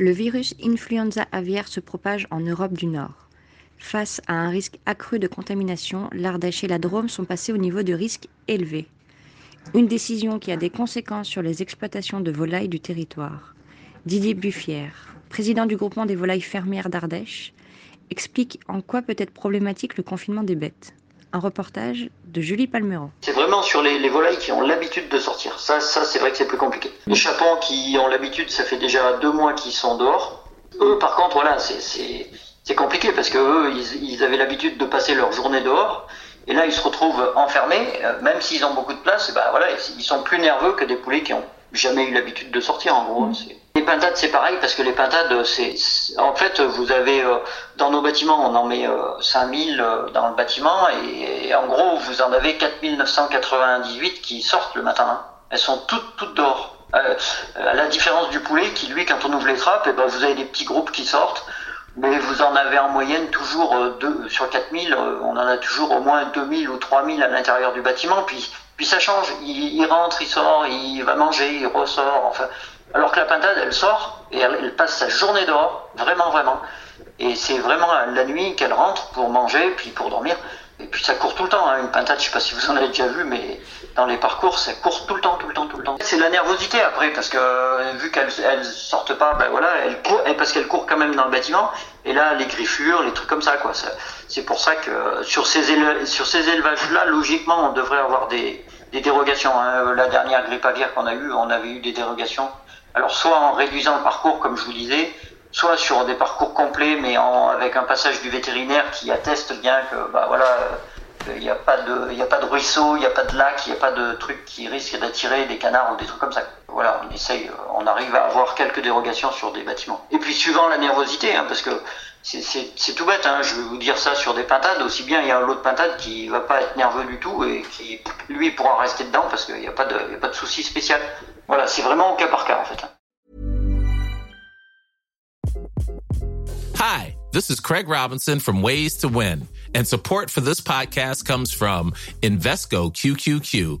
Le virus influenza aviaire se propage en Europe du Nord. Face à un risque accru de contamination, l'Ardèche et la Drôme sont passés au niveau de risque élevé. Une décision qui a des conséquences sur les exploitations de volailles du territoire. Didier Buffière, président du groupement des volailles fermières d'Ardèche, explique en quoi peut être problématique le confinement des bêtes. Un reportage de Julie Palmeron. C'est vraiment sur les, les volailles qui ont l'habitude de sortir. Ça, ça c'est vrai que c'est plus compliqué. Les chapons qui ont l'habitude, ça fait déjà deux mois qu'ils sont dehors. Eux, par contre, voilà, c'est- compliqué parce que eux, ils, ils avaient l'habitude de passer leur journée dehors. Et là, ils se retrouvent enfermés, euh, même s'ils ont beaucoup de place, et ben voilà, ils, ils sont plus nerveux que des poulets qui ont jamais eu l'habitude de sortir, en gros. Les pintades, c'est pareil, parce que les pintades, c'est, en fait, vous avez, euh, dans nos bâtiments, on en met euh, 5000 euh, dans le bâtiment, et, et en gros, vous en avez 4998 qui sortent le matin. hein. Elles sont toutes, toutes dehors. Euh, à la différence du poulet, qui lui, quand on ouvre les trappes, eh ben, vous avez des petits groupes qui sortent, mais vous en avez en moyenne toujours deux, sur 4000, euh, on en a toujours au moins 2000 ou 3000 à l'intérieur du bâtiment, puis, puis ça change, il, il rentre, il sort, il va manger, il ressort, enfin. Alors que la pintade, elle sort et elle, passe sa journée dehors, vraiment, vraiment. Et c'est vraiment la nuit qu'elle rentre pour manger, puis pour dormir. Et puis ça court tout le temps, hein. une pintade, je sais pas si vous en avez déjà vu, mais dans les parcours, ça court tout le temps, tout le temps, tout le temps. C'est la nervosité après, parce que euh, vu qu'elles elles sortent pas, ben voilà, elles courent, parce qu'elles courent quand même dans le bâtiment. Et là, les griffures, les trucs comme ça, quoi. C'est pour ça que euh, sur ces ces élevages-là, logiquement, on devrait avoir des, des dérogations. hein. La dernière grippe aviaire qu'on a eue, on avait eu des dérogations. Alors soit en réduisant le parcours, comme je vous disais, soit sur des parcours complets, mais en, avec un passage du vétérinaire qui atteste bien que, bah voilà, euh, il n'y a pas de, y a pas de ruisseau, il n'y a pas de lac, il n'y a pas de truc qui risque d'attirer des canards ou des trucs comme ça. Voilà, on essaye, on arrive à avoir quelques dérogations sur des bâtiments. Et puis suivant la nervosité, hein, parce que c'est- tout bête, hein, je vais vous dire ça sur des pintades, aussi bien il y a un lot de pintades qui va pas être nerveux du tout et qui, lui, pourra rester dedans parce qu'il n'y a pas de, de souci spécial. Voilà, c'est vraiment au cas par cas en fait. Hi, this is Craig Robinson from Ways to Win, and support for this podcast comes from Invesco QQQ,